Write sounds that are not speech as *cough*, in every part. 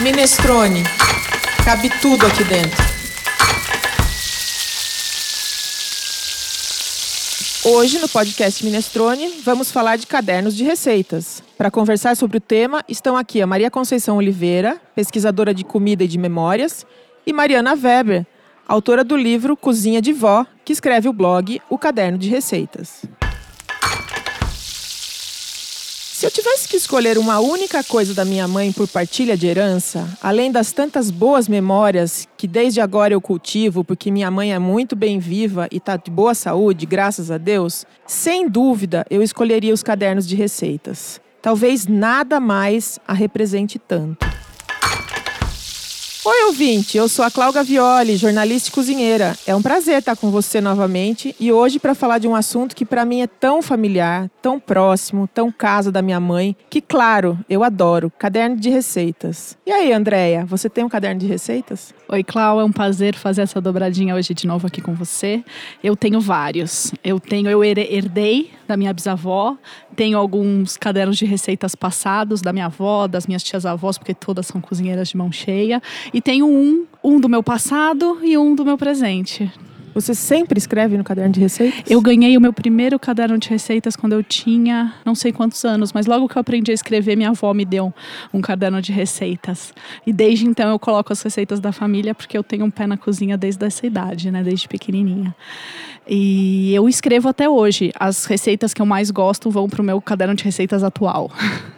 Minestrone. Cabe tudo aqui dentro. Hoje, no podcast Minestrone, vamos falar de cadernos de receitas. Para conversar sobre o tema, estão aqui a Maria Conceição Oliveira, pesquisadora de comida e de memórias, e Mariana Weber, autora do livro Cozinha de Vó, que escreve o blog O Caderno de Receitas. Se eu tivesse que escolher uma única coisa da minha mãe por partilha de herança, além das tantas boas memórias que desde agora eu cultivo, porque minha mãe é muito bem viva e está de boa saúde, graças a Deus, sem dúvida eu escolheria os cadernos de receitas. Talvez nada mais a represente tanto. Oi, ouvinte, eu sou a Cláudia Violi, jornalista e cozinheira. É um prazer estar com você novamente e hoje para falar de um assunto que para mim é tão familiar, tão próximo, tão casa da minha mãe, que claro, eu adoro, caderno de receitas. E aí, Andréia, você tem um caderno de receitas? Oi, Clau, é um prazer fazer essa dobradinha hoje de novo aqui com você. Eu tenho vários. Eu tenho, eu herdei da minha bisavó, tenho alguns cadernos de receitas passados da minha avó, das minhas tias avós, porque todas são cozinheiras de mão cheia. E tenho um, um do meu passado e um do meu presente. Você sempre escreve no caderno de receitas? Eu ganhei o meu primeiro caderno de receitas quando eu tinha não sei quantos anos, mas logo que eu aprendi a escrever, minha avó me deu um, caderno de receitas. E desde então eu coloco as receitas da família porque eu tenho um pé na cozinha desde essa idade, né, desde pequenininha. E eu escrevo até hoje. As receitas que eu mais gosto vão pro meu caderno de receitas atual.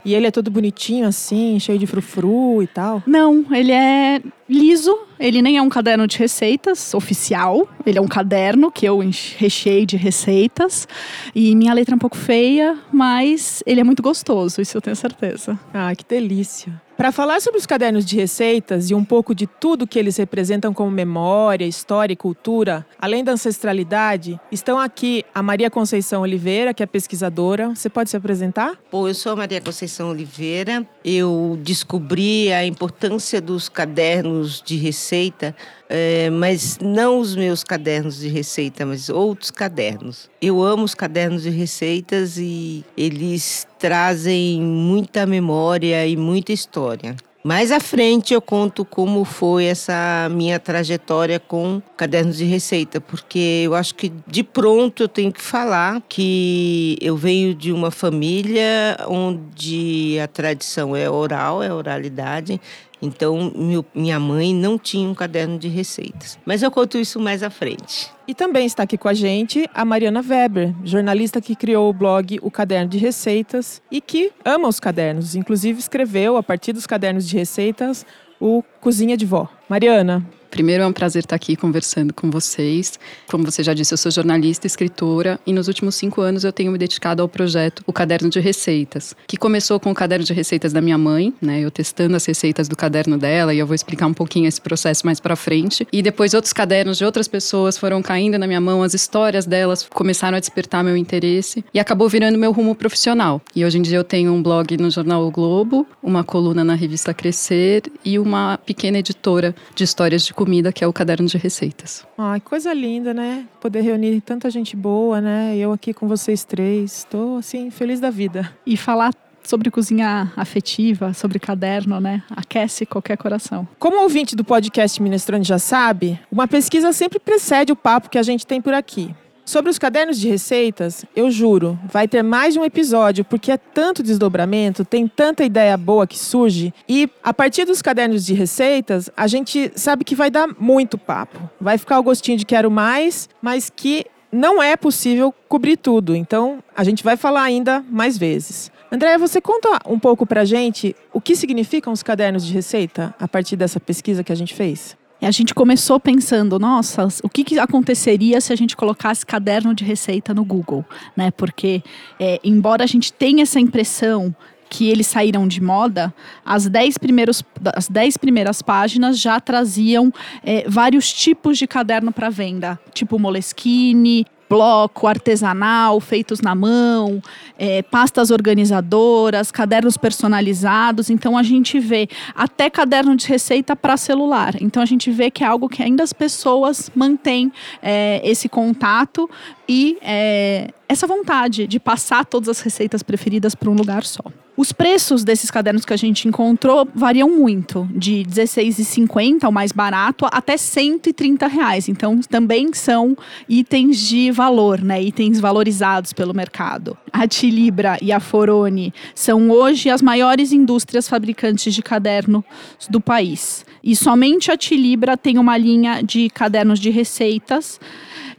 E ele é todo bonitinho assim, cheio de frufru e tal? Não, ele é liso. Ele nem é um caderno de receitas oficial. Ele é um caderno que eu recheei de receitas. E minha letra é um pouco feia, mas ele é muito gostoso, isso eu tenho certeza. Ah, que delícia. Para falar sobre os cadernos de receitas e um pouco de tudo que eles representam como memória, história e cultura, além da ancestralidade, estão aqui a Maria Conceição Oliveira, que é pesquisadora. Você pode se apresentar? Bom, eu sou a Maria Conceição Oliveira. Eu descobri a importância dos cadernos de receita é, mas não os meus cadernos de receita, mas outros cadernos. Eu amo os cadernos de receitas e eles trazem muita memória e muita história. Mais à frente eu conto como foi essa minha trajetória com cadernos de receita, porque eu acho que de pronto eu tenho que falar que eu venho de uma família onde a tradição é oral, é oralidade, então, meu, minha mãe não tinha um caderno de receitas. Mas eu conto isso mais à frente. E também está aqui com a gente a Mariana Weber, jornalista que criou o blog O Caderno de Receitas e que ama os cadernos. Inclusive, escreveu, a partir dos cadernos de receitas, o Cozinha de Vó. Mariana, Primeiro, é um prazer estar aqui conversando com vocês. Como você já disse, eu sou jornalista, escritora, e nos últimos cinco anos eu tenho me dedicado ao projeto O Caderno de Receitas, que começou com o caderno de receitas da minha mãe, né? Eu testando as receitas do caderno dela, e eu vou explicar um pouquinho esse processo mais para frente. E depois outros cadernos de outras pessoas foram caindo na minha mão, as histórias delas começaram a despertar meu interesse e acabou virando meu rumo profissional. E hoje em dia eu tenho um blog no jornal o Globo, uma coluna na revista Crescer e uma pequena editora de histórias de comida, que é o Caderno de Receitas. Ai, coisa linda, né? Poder reunir tanta gente boa, né? Eu aqui com vocês três. Estou, assim, feliz da vida. E falar sobre cozinha afetiva, sobre caderno, né? Aquece qualquer coração. Como ouvinte do podcast Minestrone já sabe, uma pesquisa sempre precede o papo que a gente tem por aqui. Sobre os cadernos de receitas, eu juro, vai ter mais de um episódio, porque é tanto desdobramento, tem tanta ideia boa que surge. E a partir dos cadernos de receitas, a gente sabe que vai dar muito papo. Vai ficar o gostinho de quero mais, mas que não é possível cobrir tudo. Então, a gente vai falar ainda mais vezes. Andréia, você conta um pouco pra gente o que significam os cadernos de receita a partir dessa pesquisa que a gente fez? A gente começou pensando, nossa, o que, que, aconteceria se a gente colocasse caderno de receita no Google, né? Porque é, embora a gente tenha essa impressão que eles saíram de moda, as dez, primeiros, as dez primeiras páginas já traziam é, vários tipos de caderno para venda, tipo Moleskine, bloco, artesanal, feitos na mão, é, pastas organizadoras, cadernos personalizados. Então a gente vê até caderno de receita para celular. Então a gente vê que é algo que ainda as pessoas mantêm é, esse contato e é, essa vontade de passar todas as receitas preferidas para um lugar só. Os preços desses cadernos que a gente encontrou variam muito, de R$16,50, o mais barato, até 130 reais. Então, também são itens de valor, né? Itens valorizados pelo mercado. A Tilibra e a Forone são hoje as maiores indústrias fabricantes de caderno do país. E somente a Tilibra tem uma linha de cadernos de receitas,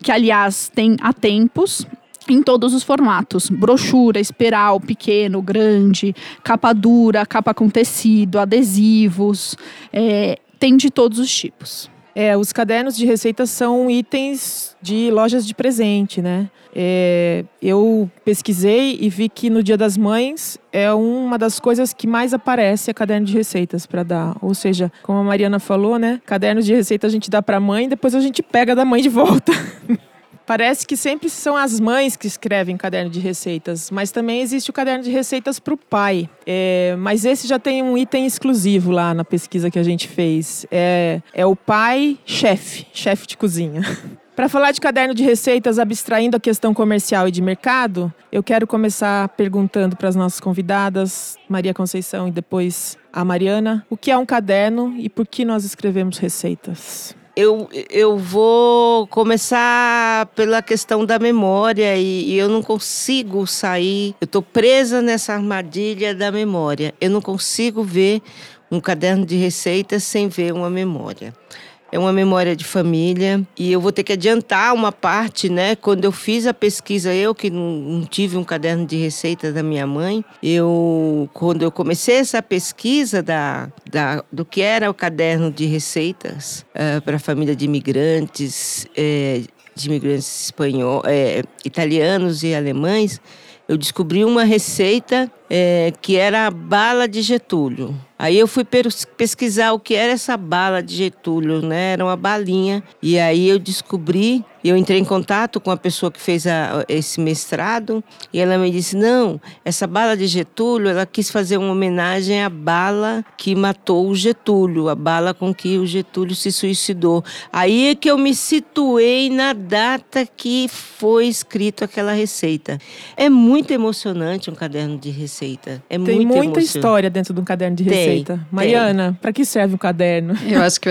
que aliás tem há tempos, em todos os formatos: brochura, espiral, pequeno, grande, capa dura, capa com tecido, adesivos, é, tem de todos os tipos. É, os cadernos de receitas são itens de lojas de presente, né? É, eu pesquisei e vi que no Dia das Mães é uma das coisas que mais aparece é caderno de receitas para dar. Ou seja, como a Mariana falou, né? Caderno de receita a gente dá para a mãe, depois a gente pega da mãe de volta. *laughs* Parece que sempre são as mães que escrevem caderno de receitas, mas também existe o caderno de receitas para o pai. É, mas esse já tem um item exclusivo lá na pesquisa que a gente fez. É, é o pai chefe, chefe de cozinha. *laughs* Para falar de caderno de receitas, abstraindo a questão comercial e de mercado, eu quero começar perguntando para as nossas convidadas, Maria Conceição e depois a Mariana, o que é um caderno e por que nós escrevemos receitas? Eu, eu vou começar pela questão da memória e, e eu não consigo sair. Eu estou presa nessa armadilha da memória. Eu não consigo ver um caderno de receitas sem ver uma memória é uma memória de família e eu vou ter que adiantar uma parte, né? Quando eu fiz a pesquisa, eu que não, tive um caderno de receita da minha mãe, eu quando eu comecei essa pesquisa da, da do que era o caderno de receitas uh, eh, para a família de imigrantes, é, de imigrantes espanhol, é, italianos e alemães, eu descobri uma receita é, que era a bala de Getúlio. Aí eu fui pesquisar o que era essa bala de Getúlio, né? Era uma balinha. E aí eu descobri, eu entrei em contato com a pessoa que fez a, esse mestrado e ela me disse: "Não, essa bala de Getúlio, ela quis fazer uma homenagem à bala que matou o Getúlio, a bala com que o Getúlio se suicidou". Aí é que eu me situei na data que foi escrito aquela receita. É muito emocionante um caderno de receita. É Tem muito muita história dentro de um caderno de receita. Tem receita. Mariana, para que serve o caderno? Eu acho que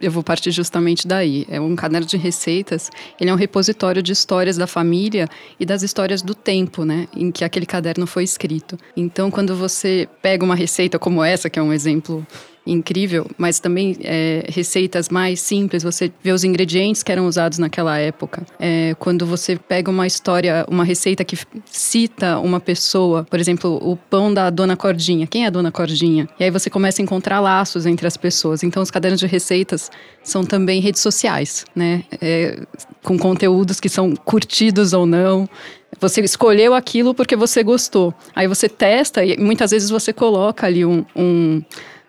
eu vou partir justamente daí. É um caderno de receitas, ele é um repositório de histórias da família e das histórias do tempo, né, em que aquele caderno foi escrito. Então, quando você pega uma receita como essa, que é um exemplo incrível, mas também é, receitas mais simples, você vê os ingredientes que eram usados naquela época. É, quando você pega uma história, uma receita que cita uma pessoa, por exemplo, o pão da Dona Cordinha. Quem é a Dona Cordinha? E aí você começa a encontrar laços entre as pessoas. Então, os cadernos de receitas são também redes sociais, né? É, com conteúdos que são curtidos ou não. Você escolheu aquilo porque você gostou. Aí você testa e muitas vezes você coloca ali um, um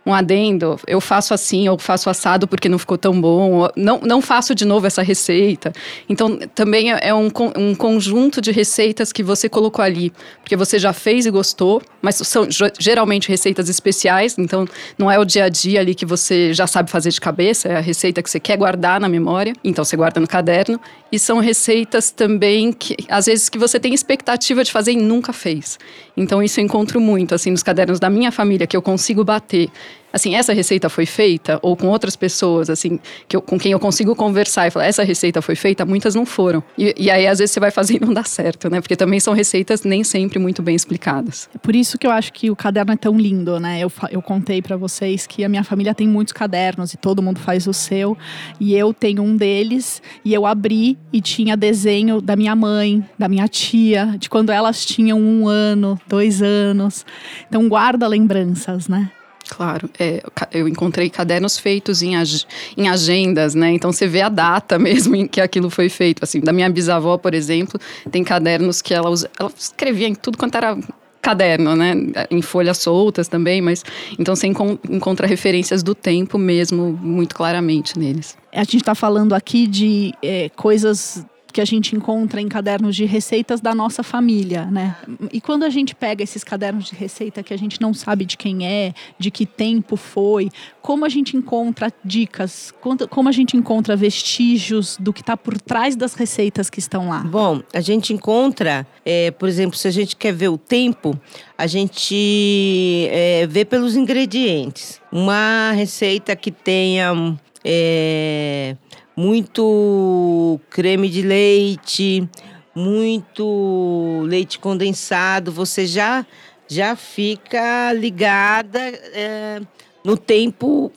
um adendo, eu faço assim, ou faço assado porque não ficou tão bom, não, não faço de novo essa receita. Então, também é, é um, um conjunto de receitas que você colocou ali, porque você já fez e gostou, mas são geralmente receitas especiais, então não é o dia a dia ali que você já sabe fazer de cabeça, é a receita que você quer guardar na memória, então você guarda no caderno. E são receitas também que, às vezes, que você tem expectativa de fazer e nunca fez. Então, isso eu encontro muito, assim, nos cadernos da minha família, que eu consigo bater assim, essa receita foi feita, ou com outras pessoas, assim, que eu, com quem eu consigo conversar e falar, essa receita foi feita, muitas não foram. E, e, aí, às vezes, você vai fazer e não dá certo, né? Porque também são receitas nem sempre muito bem explicadas. É por isso que eu acho que o caderno é tão lindo, né? Eu, eu contei para vocês que a minha família tem muitos cadernos e todo mundo faz o seu. E eu tenho um deles e eu abri e tinha desenho da minha mãe, da minha tia, de quando elas tinham um ano, dois anos. Então guarda lembranças, né? Claro, é, eu encontrei cadernos feitos em, ag em agendas, né? Então você vê a data *laughs* mesmo em que aquilo foi feito. Assim, da minha bisavó, por exemplo, tem cadernos que ela, usa, ela escrevia em tudo quanto era caderno, né? Em folhas soltas também, mas então você encontra referências do tempo mesmo muito claramente neles. A gente está falando aqui de é, coisas que a gente encontra em cadernos de receitas da nossa família, né? E quando a gente pega esses cadernos de receita que a gente não sabe de quem é, de que tempo foi, como a gente encontra dicas, como a gente encontra vestígios do que está por trás das receitas que estão lá? Bom, a gente encontra, é, por exemplo, se a gente quer ver o tempo, a gente é, vê pelos ingredientes. Uma receita que tenha é, muito creme de leite, muito leite condensado, você já já fica ligada é, no tempo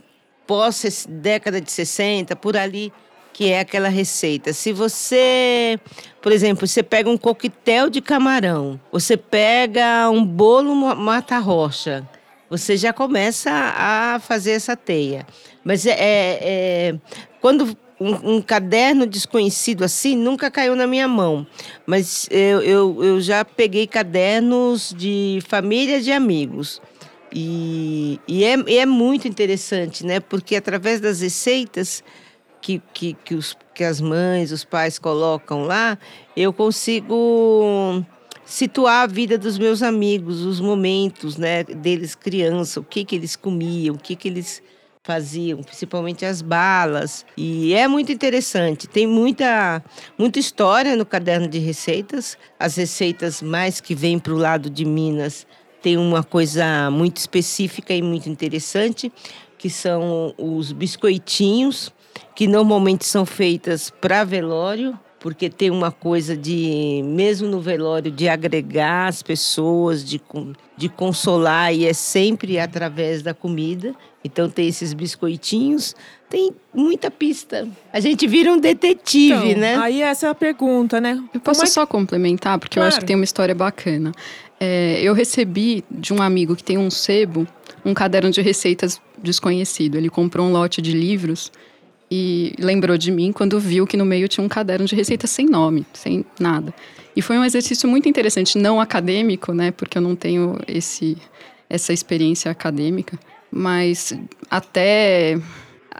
pós década de 60, por ali, que é aquela receita. Se você, por exemplo, você pega um coquetel de camarão, você pega um bolo mata-roxa, você já começa a fazer essa teia. Mas é, é, é quando um, um, caderno desconhecido assim nunca caiu na minha mão. Mas eu, eu, eu já peguei cadernos de família de amigos. E, e, é, é muito interessante, né? Porque através das receitas que, que, que, os, que as mães, os pais colocam lá, eu consigo situar a vida dos meus amigos, os momentos, né, deles criança, o que que eles comiam, o que que eles faziam, principalmente as balas. E é muito interessante. Tem muita, muita história no caderno de receitas. As receitas mais que vêm para o lado de Minas tem uma coisa muito específica e muito interessante, que são os biscoitinhos, que normalmente são feitas para velório porque tem uma coisa de, mesmo no velório, de agregar as pessoas, de, de consolar, e é sempre através da comida. Então tem esses biscoitinhos, tem muita pista. A gente vira um detetive, então, né? Aí essa é a pergunta, né? Eu posso é que... só complementar, porque claro. eu acho que tem uma história bacana. É, eu recebi de um amigo que tem um sebo um caderno de receitas desconhecido. Ele comprou um lote de livros e lembrou de mim quando viu que no meio tinha um caderno de receitas sem nome, sem nada. E foi um exercício muito interessante, não acadêmico, né, porque eu não tenho esse essa experiência acadêmica, mas até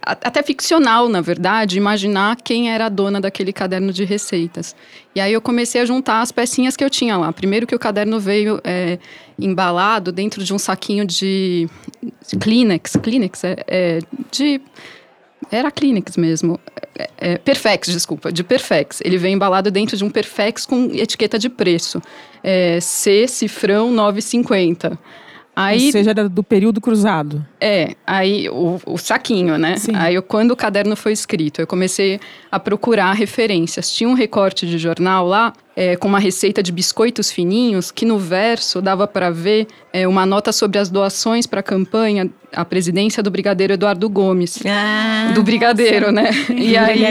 até ficcional, na verdade, imaginar quem era a dona daquele caderno de receitas. E aí eu comecei a juntar as pecinhas que eu tinha lá. Primeiro que o caderno veio é, embalado dentro de um saquinho de Kleenex, Kleenex é, é de era Kleenex mesmo. É, é, Perfex, desculpa, de Perfex. Ele veio embalado dentro de um Perfex com etiqueta de preço. É, C, cifrão 950. Aí, Ou seja, era do período cruzado. É, aí o, o saquinho, né? Sim. Aí eu, quando o caderno foi escrito, eu comecei a procurar referências. Tinha um recorte de jornal lá é, com uma receita de biscoitos fininhos, que no verso dava para ver é, uma nota sobre as doações para a campanha, a presidência do brigadeiro Eduardo Gomes. Ah, do brigadeiro, nossa. né? E aí,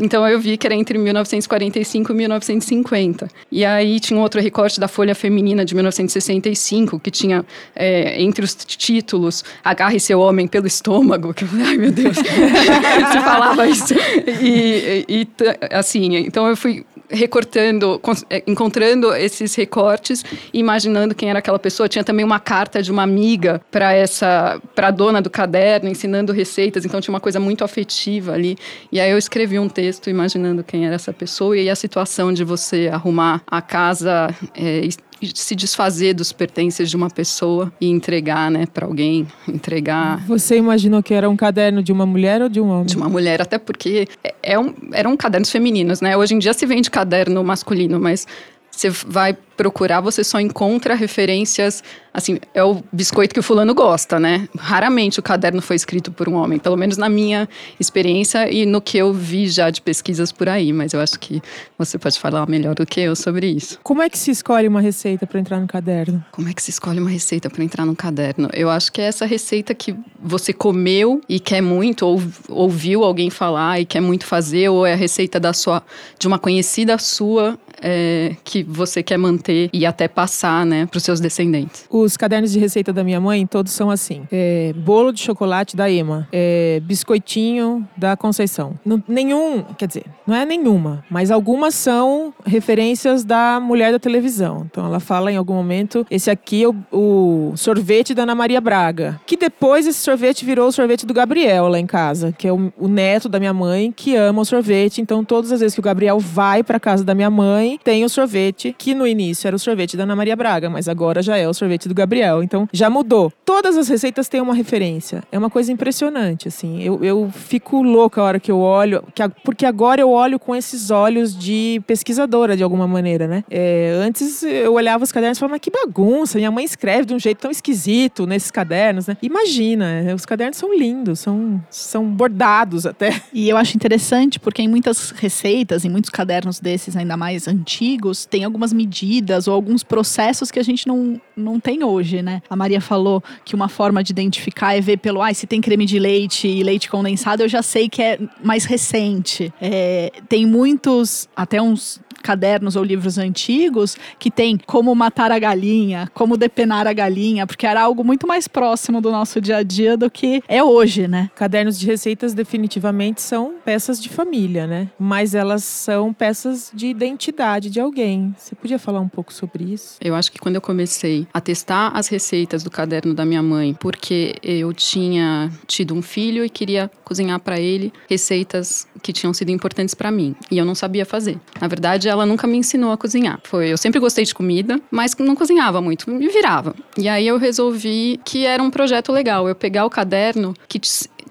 então eu vi que era entre 1945 e 1950. E aí tinha outro recorte da Folha Feminina de 1965, que tinha é, entre os títulos Agarre seu homem pelo estômago, que ai meu Deus, *laughs* se falava isso. E, e assim, então eu fui recortando, é, encontrando esses recortes, imaginando quem era aquela pessoa. Tinha também uma carta de uma amiga para essa, para dona do caderno, ensinando receitas. Então tinha uma coisa muito afetiva ali. E aí eu escrevi um texto imaginando quem era essa pessoa e a situação de você arrumar a casa é, se desfazer dos pertences de uma pessoa e entregar, né, para alguém, entregar. Você imaginou que era um caderno de uma mulher ou de um homem? De uma mulher, até porque é, é um, eram cadernos femininos, né? Hoje em dia se vende caderno masculino, mas você vai procurar, você só encontra referências, assim, é o biscoito que o fulano gosta, né? Raramente o caderno foi escrito por um homem, pelo menos na minha experiência e no que eu vi já de pesquisas por aí, mas eu acho que você pode falar melhor do que eu sobre isso. Como é que se escolhe uma receita para entrar no caderno? Como é que se escolhe uma receita para entrar no caderno? Eu acho que é essa receita que você comeu e quer muito, ou ouviu alguém falar e quer muito fazer, ou é a receita da sua de uma conhecida sua é, que você quer manter e até passar, né, para os seus descendentes? Os cadernos de receita da minha mãe, todos são assim: é, bolo de chocolate da Ema, é, biscoitinho da Conceição. Nenhum, quer dizer, não é nenhuma, mas algumas são referências da mulher da televisão. Então ela fala em algum momento: esse aqui é o, o sorvete da Ana Maria Braga, que depois esse sorvete virou o sorvete do Gabriel lá em casa, que é o, o neto da minha mãe que ama o sorvete. Então todas as vezes que o Gabriel vai para casa da minha mãe, tem o sorvete que no início era o sorvete da Ana Maria Braga, mas agora já é o sorvete do Gabriel. Então já mudou. Todas as receitas têm uma referência. É uma coisa impressionante, assim. Eu, eu fico louca a hora que eu olho, que, porque agora eu olho com esses olhos de pesquisadora, de alguma maneira, né? É, antes eu olhava os cadernos e falava, mas que bagunça, minha mãe escreve de um jeito tão esquisito nesses cadernos, né? Imagina, os cadernos são lindos, são, são bordados até. E eu acho interessante porque em muitas receitas, em muitos cadernos desses ainda mais antigos, tem algumas medidas ou alguns processos que a gente não, não tem hoje, né? A Maria falou que uma forma de identificar é ver pelo, ah, se tem creme de leite e leite condensado, eu já sei que é mais recente. É, tem muitos, até uns cadernos ou livros antigos que tem como matar a galinha, como depenar a galinha, porque era algo muito mais próximo do nosso dia a dia do que é hoje, né? Cadernos de receitas definitivamente são peças de família, né? Mas elas são peças de identidade de alguém. Você podia falar um pouco sobre isso? Eu acho que quando eu comecei a testar as receitas do caderno da minha mãe, porque eu tinha tido um filho e queria cozinhar para ele receitas que tinham sido importantes para mim, e eu não sabia fazer. Na verdade, ela nunca me ensinou a cozinhar. Foi, eu sempre gostei de comida, mas não cozinhava muito, me virava. E aí eu resolvi que era um projeto legal, eu pegar o caderno que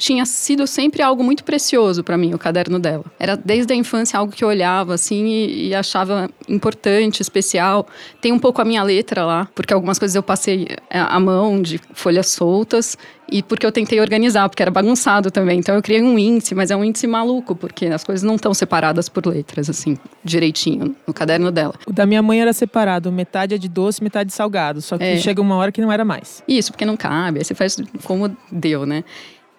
tinha sido sempre algo muito precioso para mim, o caderno dela. Era desde a infância algo que eu olhava assim e, e, achava importante, especial. Tem um pouco a minha letra lá, porque algumas coisas eu passei a mão de folhas soltas e porque eu tentei organizar, porque era bagunçado também. Então eu criei um índice, mas é um índice maluco, porque as coisas não estão separadas por letras, assim, direitinho, no caderno dela. O da minha mãe era separado, metade é de doce, metade de salgado. Só que é. chega uma hora que não era mais. Isso, porque não cabe, aí você faz como deu, né?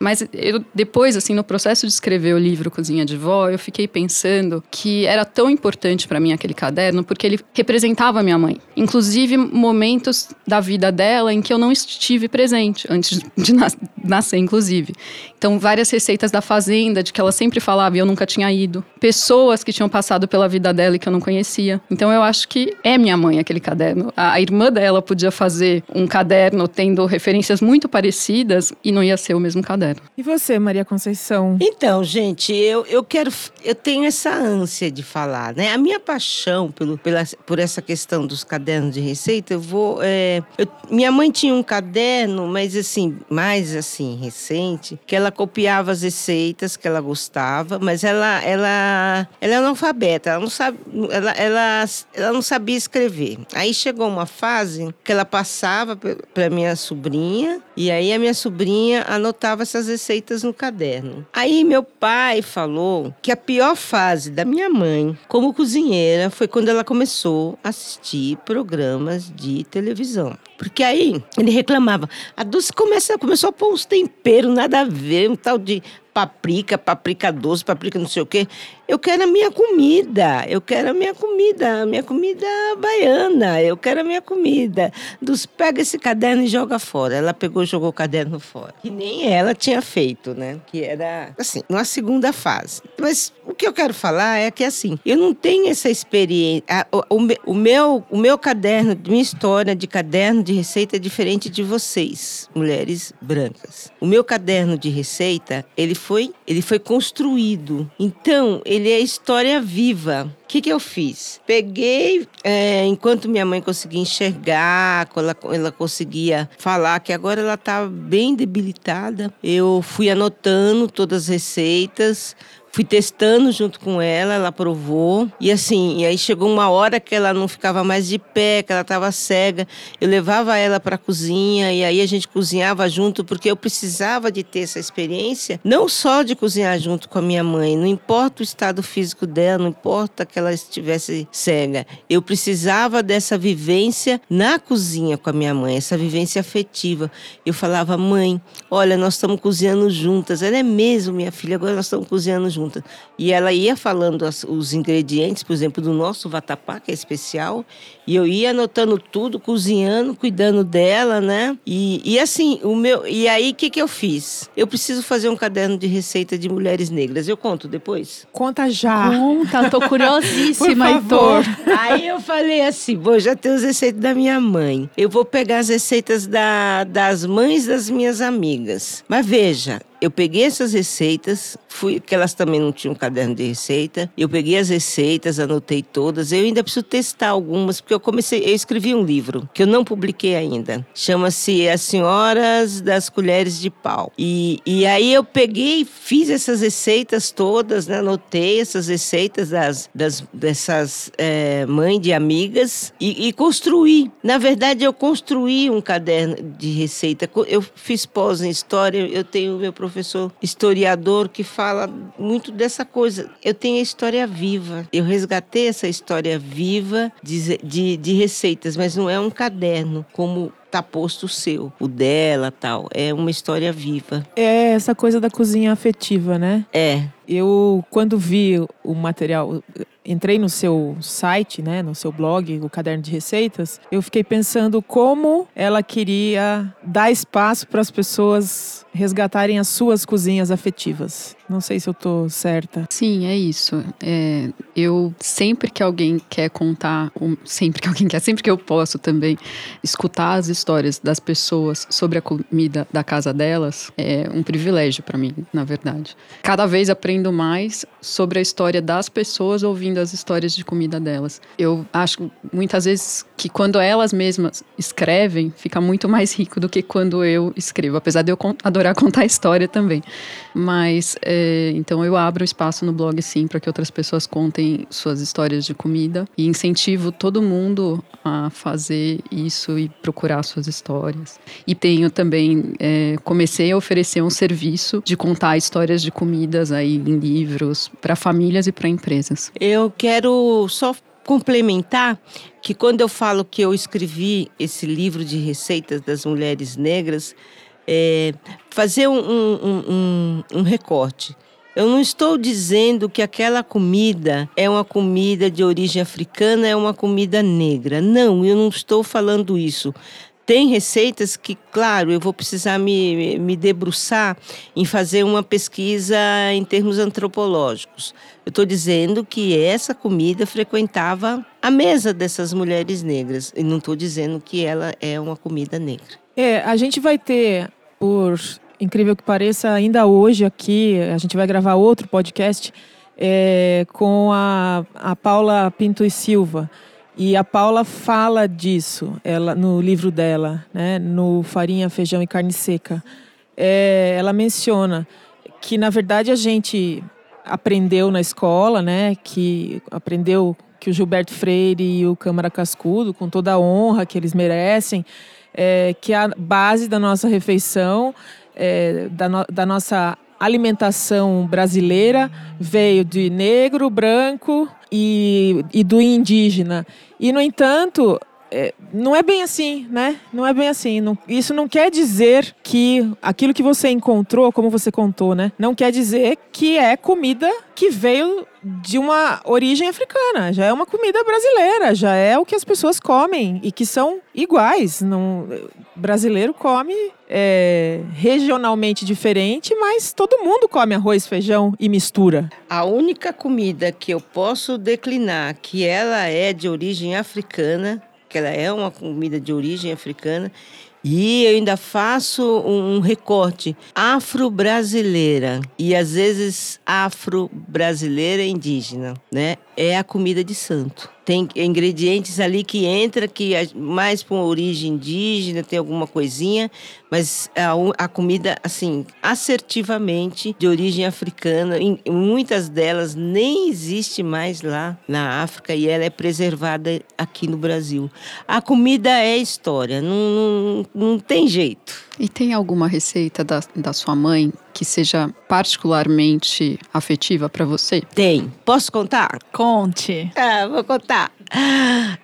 Mas eu, depois, assim, no processo de escrever o livro Cozinha de Vó, eu fiquei pensando que era tão importante para mim aquele caderno porque ele representava a minha mãe. Inclusive momentos da vida dela em que eu não estive presente, antes de *laughs* nascer, inclusive. Então, várias receitas da fazenda, de que ela sempre falava e eu nunca tinha ido. Pessoas que tinham passado pela vida dela e que eu não conhecia. Então, eu acho que é minha mãe aquele caderno. A, a irmã dela podia fazer um caderno tendo referências muito parecidas e não ia ser o mesmo caderno. E você, Maria Conceição? Então, gente, eu, eu quero. Eu tenho essa ânsia de falar, né? A minha paixão pelo, pela, por essa questão dos cadernos de receita, eu vou. É, eu, minha mãe tinha um caderno, mas assim, mais assim, recente, que ela copiava as receitas que ela gostava, mas ela, ela, ela é analfabeta, ela não sabe, ela, ela, ela não sabia escrever. Aí chegou uma fase que ela passava para minha sobrinha, e aí a minha sobrinha anotava essas receitas no caderno. Aí meu pai falou que a pior fase da minha mãe como cozinheira foi quando ela começou a assistir programas de televisão. Porque aí ele reclamava, a Dulce começa, começou a pôr uns temperos, nada a ver, um tal de paprika, paprika doce, paprika não sei o quê. Eu quero a minha comida, eu quero a minha comida, a minha comida baiana, eu quero a minha comida. Dos pega esse caderno e joga fora. Ela pegou e jogou o caderno fora. Que nem ela tinha feito, né? Que era, assim, uma segunda fase. Mas o que eu quero falar é que, assim, eu não tenho essa experiência. O, o, o meu, o meu caderno, minha história de caderno de receita é diferente de vocês, mulheres brancas. O meu caderno de receita, ele foi, ele foi construído. Então, ele é história viva. O que, que eu fiz? Peguei, é, enquanto minha mãe conseguia enxergar, ela, ela conseguia falar, que agora ela está bem debilitada, eu fui anotando todas as receitas, Fui testando junto com ela, ela provou. E assim, e aí chegou uma hora que ela não ficava mais de pé, que ela estava cega. Eu levava ela para a cozinha e aí a gente cozinhava junto, porque eu precisava de ter essa experiência, não só de cozinhar junto com a minha mãe, não importa o estado físico dela, não importa que ela estivesse cega. Eu precisava dessa vivência na cozinha com a minha mãe, essa vivência afetiva. Eu falava, mãe, olha, nós estamos cozinhando juntas. Ela é mesmo, minha filha, agora nós estamos cozinhando juntas. E ela ia falando as, os ingredientes, por exemplo, do nosso vatapá, que é especial, e eu ia anotando tudo, cozinhando, cuidando dela, né? E, e assim, o meu. E aí, o que, que eu fiz? Eu preciso fazer um caderno de receita de mulheres negras. Eu conto depois? Conta já. Conta, tô *laughs* curiosíssima, Por favor. Heitor. Aí eu falei assim: vou já ter as receitas da minha mãe. Eu vou pegar as receitas da, das mães das minhas amigas. Mas veja, eu peguei essas receitas, fui, que elas também não tinham caderno de receita. Eu peguei as receitas, anotei todas. Eu ainda preciso testar algumas, porque eu comecei, eu escrevi um livro que eu não publiquei ainda. Chama-se As Senhoras das Colheres de Pau. E, e aí eu peguei, fiz essas receitas todas, né? anotei essas receitas das, das dessas é, mães de amigas e, e construí. Na verdade, eu construí um caderno de receita. Eu fiz pós em história, eu tenho meu professor historiador que fala muito dessa coisa. Eu tenho a história viva. Eu resgatei essa história viva de, de, de receitas, mas não é um caderno como tá posto o seu, o dela, tal. É uma história viva. É essa coisa da cozinha afetiva, né? É. Eu, quando vi o material, entrei no seu site, né, no seu blog, o caderno de receitas, eu fiquei pensando como ela queria dar espaço para as pessoas resgatarem as suas cozinhas afetivas. Não sei se eu tô certa. Sim, é isso. É, eu sempre que alguém quer contar, sempre que alguém quer, sempre que eu posso também escutar as histórias das pessoas sobre a comida da casa delas, é um privilégio para mim, na verdade. Cada vez aprendo mais sobre a história das pessoas ouvindo as histórias de comida delas. Eu acho muitas vezes que quando elas mesmas escrevem, fica muito mais rico do que quando eu escrevo, apesar de eu adorar contar história também. Mas é, então eu abro espaço no blog sim para que outras pessoas contem suas histórias de comida e incentivo todo mundo a fazer isso e procurar suas histórias. E tenho também é, comecei a oferecer um serviço de contar histórias de comidas aí em livros para famílias e para empresas. Eu quero só complementar que quando eu falo que eu escrevi esse livro de receitas das mulheres negras, é, fazer um, um, um, um recorte. Eu não estou dizendo que aquela comida é uma comida de origem africana, é uma comida negra. Não, eu não estou falando isso. Tem receitas que, claro, eu vou precisar me, me debruçar em fazer uma pesquisa em termos antropológicos. Eu estou dizendo que essa comida frequentava a mesa dessas mulheres negras. E não estou dizendo que ela é uma comida negra. É, a gente vai ter, por incrível que pareça, ainda hoje aqui, a gente vai gravar outro podcast é, com a, a Paula Pinto e Silva. E a Paula fala disso ela, no livro dela, né, no Farinha, Feijão e Carne Seca. É, ela menciona que, na verdade, a gente aprendeu na escola, né, que aprendeu que o Gilberto Freire e o Câmara Cascudo, com toda a honra que eles merecem, é, que a base da nossa refeição, é, da, no, da nossa alimentação brasileira veio de negro, branco e, e do indígena. E, no entanto, é, não é bem assim, né? Não é bem assim. Não, isso não quer dizer que aquilo que você encontrou, como você contou, né? Não quer dizer que é comida que veio de uma origem africana. Já é uma comida brasileira, já é o que as pessoas comem e que são iguais. Não, brasileiro come é, regionalmente diferente, mas todo mundo come arroz, feijão e mistura. A única comida que eu posso declinar que ela é de origem africana que ela é uma comida de origem africana. E eu ainda faço um recorte afro-brasileira e às vezes afro-brasileira indígena, né? É a comida de santo. Tem ingredientes ali que entra que é mais uma origem indígena, tem alguma coisinha, mas a, a comida assim, assertivamente de origem africana, em, muitas delas nem existe mais lá na África e ela é preservada aqui no Brasil. A comida é história, não, não, não tem jeito. E tem alguma receita da, da sua mãe que seja particularmente afetiva para você? Tem. Posso contar? Conte. Ah, vou contar.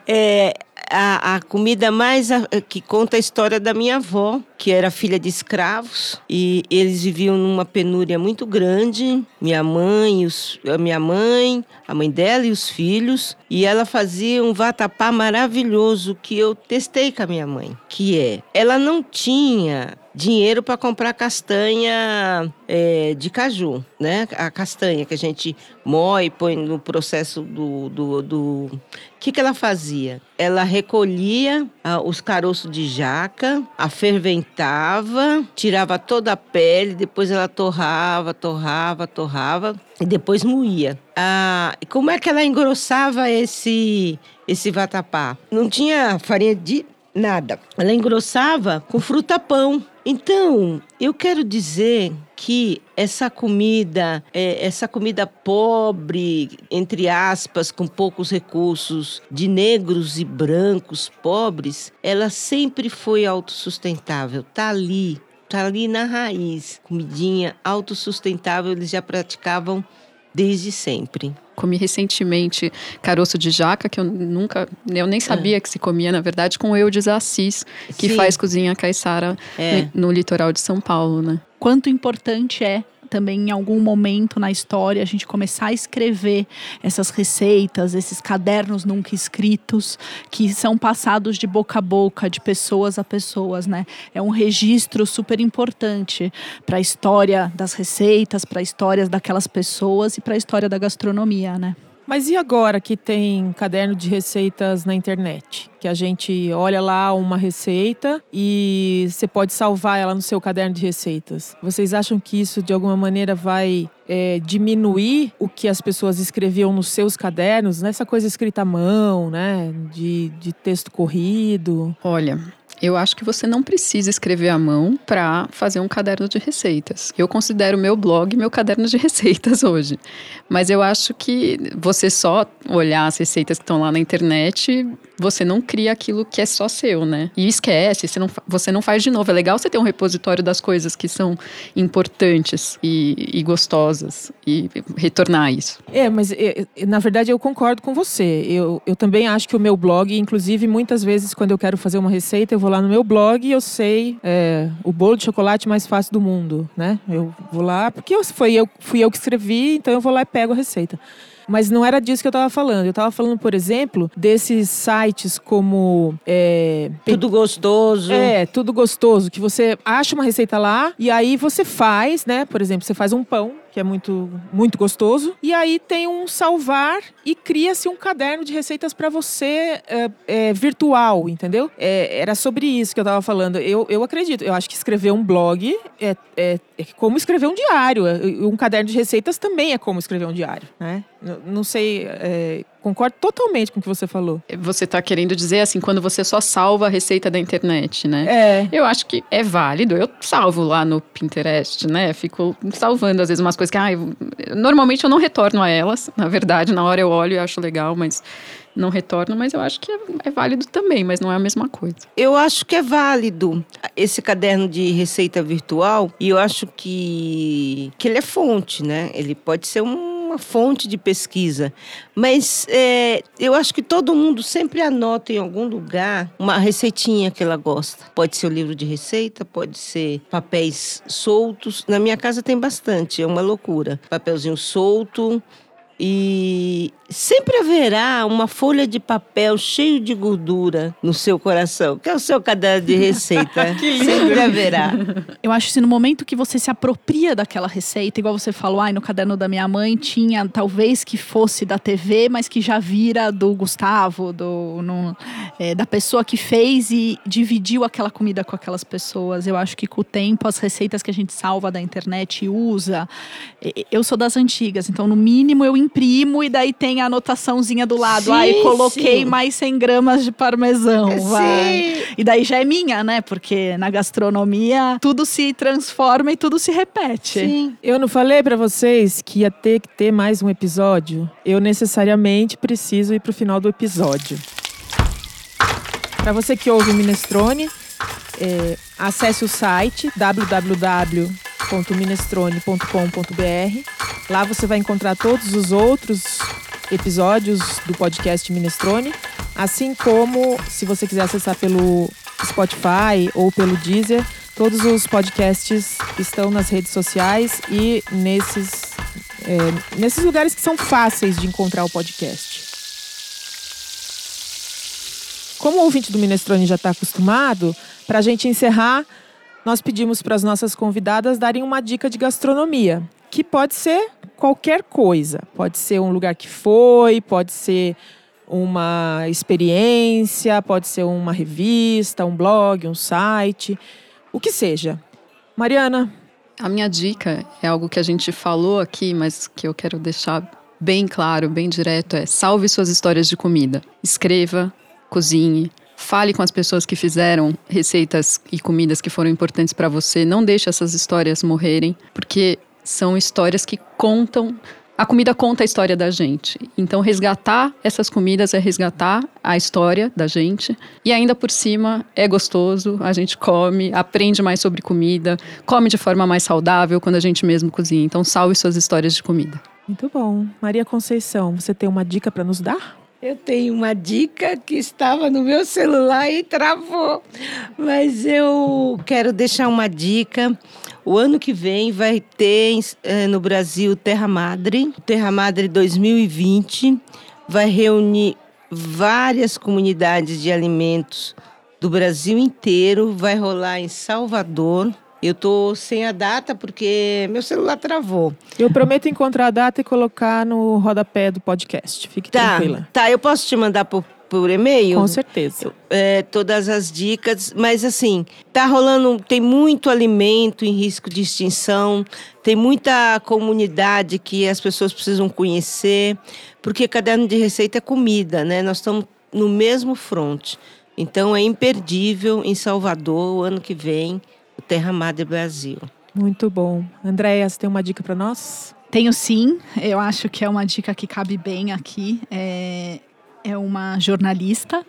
É, a, a comida mais a, que conta a história da minha avó, que era filha de escravos, e eles viviam numa penúria muito grande. Minha mãe, os, a minha mãe, a mãe dela e os filhos, e ela fazia um vatapá maravilhoso que eu testei com a minha mãe, que é, ela não tinha dinheiro para comprar castanha é, de caju, né? A castanha que a gente moe, põe no processo do. do, do... O que, que ela fazia? Ela recolhia ah, os caroços de jaca, a ferventava, tirava toda a pele, depois ela torrava, torrava, torrava e depois moía. Ah, como é que ela engrossava esse, esse vatapá? Não tinha farinha de nada. Ela engrossava com fruta-pão. Então, eu quero dizer que essa comida, é, essa comida pobre, entre aspas, com poucos recursos, de negros e brancos pobres, ela sempre foi autossustentável. Tá ali, tá ali na raiz. Comidinha autossustentável, eles já praticavam desde sempre. Comi recentemente caroço de jaca, que eu nunca, eu nem sabia é. que se comia, na verdade, com Eudes Assis, que Sim. faz cozinha caiçara é. no, no litoral de São Paulo, né? Quanto importante é também em algum momento na história a gente começar a escrever essas receitas, esses cadernos nunca escritos, que são passados de boca a boca, de pessoas a pessoas, né? É um registro super importante para a história das receitas, para a história daquelas pessoas e para a história da gastronomia, né? Mas e agora que tem caderno de receitas na internet? Que a gente olha lá uma receita e você pode salvar ela no seu caderno de receitas. Vocês acham que isso de alguma maneira vai é, diminuir o que as pessoas escreviam nos seus cadernos, nessa coisa escrita à mão, né? De, de texto corrido? Olha, eu acho que você não precisa escrever à mão para fazer um caderno de receitas. Eu considero meu blog meu caderno de *laughs* receitas hoje. Mas eu acho que você só olhar as receitas que estão lá na internet, você não cria aquilo que é só seu, né? E esquece, você não, você não faz de novo. É legal você ter um repositório das coisas que são importantes e, e gostosas e retornar isso. É, mas é, na verdade eu concordo com você. Eu, eu também acho que o meu blog, inclusive muitas vezes quando eu quero fazer uma receita, eu vou lá no meu blog e eu sei é, o bolo de chocolate mais fácil do mundo, né? Eu vou lá, porque eu, foi eu, fui eu que escrevi, então eu vou lá e pego a receita. Mas não era disso que eu estava falando. Eu estava falando, por exemplo, desses sites como. É, tudo gostoso. É, tudo gostoso. Que você acha uma receita lá e aí você faz, né? Por exemplo, você faz um pão que é muito, muito gostoso. E aí tem um salvar e cria-se um caderno de receitas para você é, é, virtual, entendeu? É, era sobre isso que eu estava falando. Eu, eu acredito, eu acho que escrever um blog é, é, é, como escrever um diário. Um caderno de receitas também é como escrever um diário, né? Não, não sei é, Concordo totalmente com o que você falou. Você está querendo dizer assim, quando você só salva a receita da internet, né? É. Eu acho que é válido. Eu salvo lá no Pinterest, né? Fico salvando às vezes umas coisas que, ah, eu, normalmente eu não retorno a elas. Na verdade, na hora eu olho e acho legal, mas não retorno, mas eu acho que é, é, válido também, mas não é a mesma coisa. Eu acho que é válido esse caderno de receita virtual e eu acho que, que ele é fonte, né? Ele pode ser um uma fonte de pesquisa, mas é, eu acho que todo mundo sempre anota em algum lugar uma receitinha que ela gosta. Pode ser o livro de receita, pode ser papéis soltos. Na minha casa tem bastante, é uma loucura. Papelzinho solto, e sempre haverá uma folha de papel cheio de gordura no seu coração, que é o seu caderno de receita. *laughs* que sempre haverá. Eu acho que no momento que você se apropria daquela receita, igual você falou, ai, no caderno da minha mãe tinha talvez que fosse da TV, mas que já vira do Gustavo, do, no, é, da pessoa que fez e dividiu aquela comida com aquelas pessoas. Eu acho que com o tempo, as receitas que a gente salva da internet e usa, eu sou das antigas, então no mínimo eu imprimo e daí tem a anotaçãozinha do lado. Sim, Aí coloquei sim. mais 100 gramas de parmesão. É, vai. E daí já é minha, né? Porque na gastronomia tudo se transforma e tudo se repete. Sim. Eu não falei para vocês que ia ter que ter mais um episódio? Eu necessariamente preciso ir pro final do episódio. Para você que ouve o Minestrone, é, acesse o site www.minestrone.com.br. Lá você vai encontrar todos os outros episódios do podcast Minestrone, assim como se você quiser acessar pelo Spotify ou pelo Deezer, todos os podcasts estão nas redes sociais e nesses, é, nesses lugares que são fáceis de encontrar o podcast. Como o ouvinte do Minestrone já está acostumado, para a gente encerrar, nós pedimos para as nossas convidadas darem uma dica de gastronomia, que pode ser qualquer coisa. Pode ser um lugar que foi, pode ser uma experiência, pode ser uma revista, um blog, um site, o que seja. Mariana. A minha dica é algo que a gente falou aqui, mas que eu quero deixar bem claro, bem direto: é salve suas histórias de comida. Escreva, cozinhe, fale com as pessoas que fizeram receitas e comidas que foram importantes para você. Não deixe essas histórias morrerem, porque são histórias que contam. A comida conta a história da gente. Então, resgatar essas comidas é resgatar a história da gente. E ainda por cima, é gostoso, a gente come, aprende mais sobre comida, come de forma mais saudável quando a gente mesmo cozinha. Então, salve suas histórias de comida. Muito bom. Maria Conceição, você tem uma dica para nos dar? Eu tenho uma dica que estava no meu celular e travou, mas eu quero deixar uma dica. O ano que vem vai ter eh, no Brasil Terra Madre, Terra Madre 2020, vai reunir várias comunidades de alimentos do Brasil inteiro, vai rolar em Salvador. Eu tô sem a data porque meu celular travou. Eu prometo encontrar a data e colocar no rodapé do podcast. Fique tá, tranquila. Tá, eu posso te mandar por, por e-mail? Com certeza. É, todas as dicas, mas assim, tá rolando, tem muito alimento em risco de extinção, tem muita comunidade que as pessoas precisam conhecer, porque caderno de receita é comida, né? Nós estamos no mesmo front. Então é imperdível em Salvador o ano que vem Terra Madre Brasil. Muito bom. Andréia, você tem uma dica para nós? Tenho sim. Eu acho que é uma dica que cabe bem aqui. É, é uma jornalista,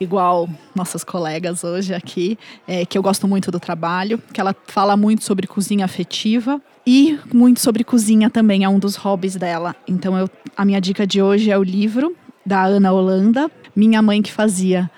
igual nossas colegas hoje aqui, é, que eu gosto muito do trabalho, que ela fala muito sobre cozinha afetiva e muito sobre cozinha também, é um dos hobbies dela. Então, eu, a minha dica de hoje é o livro da Ana Holanda, Minha Mãe que Fazia.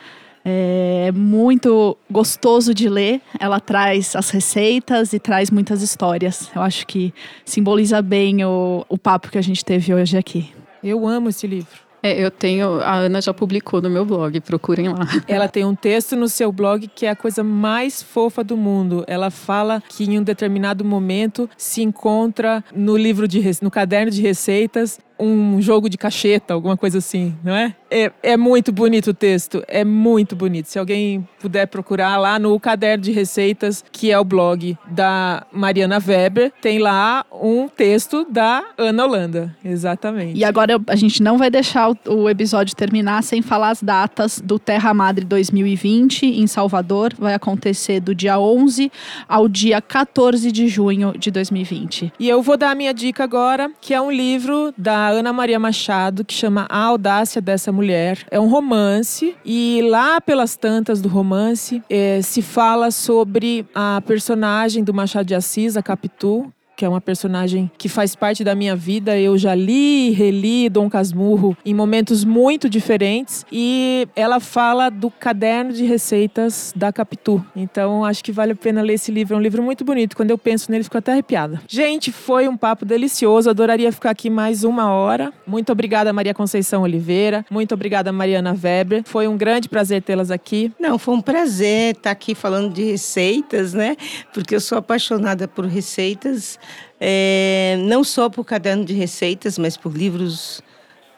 É muito gostoso de ler. Ela traz as receitas e traz muitas histórias. Eu acho que simboliza bem o, o papo que a gente teve hoje aqui. Eu amo esse livro. É, eu tenho. A Ana já publicou no meu blog, procurem lá. *laughs* Ela tem um texto no seu blog que é a coisa mais fofa do mundo. Ela fala que em um determinado momento se encontra no livro de no caderno de receitas um jogo de cacheta, alguma coisa assim, não é? é? É muito bonito o texto, é muito bonito. Se alguém puder procurar lá no caderno de receitas, que é o blog da Mariana Weber, tem lá um texto da Ana Holanda, exatamente. E agora a gente não vai deixar o, episódio terminar sem falar as datas do Terra Madre 2020 em Salvador. Vai acontecer do dia 11 ao dia 14 de junho de 2020. E eu vou dar a minha dica agora, que é um livro Ana Maria Machado, que chama A Audácia dessa Mulher. É um romance e lá pelas tantas do romance é, se fala sobre a personagem do Machado de Assis, a Capitu, que é uma personagem que faz parte da minha vida. Eu já li e reli Dom Casmurro em momentos muito diferentes e ela fala do caderno de receitas da Capitu. Então acho que vale a pena ler esse livro. É um livro muito bonito. Quando eu penso nele, fico até arrepiada. Gente, foi um papo delicioso. Adoraria ficar aqui mais uma hora. Muito obrigada, Maria Conceição Oliveira. Muito obrigada, Mariana Weber. Foi um grande prazer tê-las aqui. Não, foi um prazer estar aqui falando de receitas, né? Porque eu sou apaixonada por receitas é, não só por caderno de receitas, mas por livros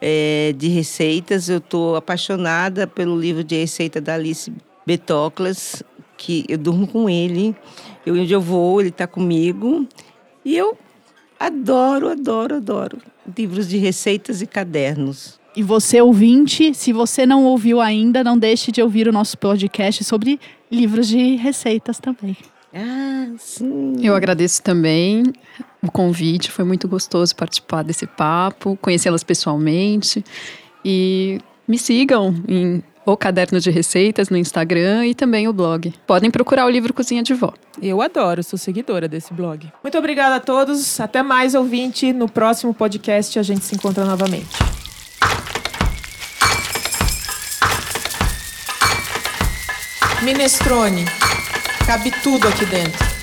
é, de receitas. Eu estou apaixonada pelo livro de receita da Alice Betoclas, que eu durmo com ele. Eu, onde eu vou, ele está comigo. E eu adoro, adoro, adoro livros de receitas e cadernos. E você, ouvinte, se você não ouviu ainda, não deixe de ouvir o nosso podcast sobre livros de receitas também. Ah, sim. Eu agradeço também o convite, foi muito gostoso participar desse papo, conhecê-las pessoalmente. E me sigam em o Caderno de Receitas no Instagram e também o blog. Podem procurar o livro Cozinha de Vó. Eu adoro, sou seguidora desse blog. Muito obrigada a todos. Até mais, ouvinte. No próximo podcast a gente se encontra novamente. Minestrone. Cabe tudo aqui dentro.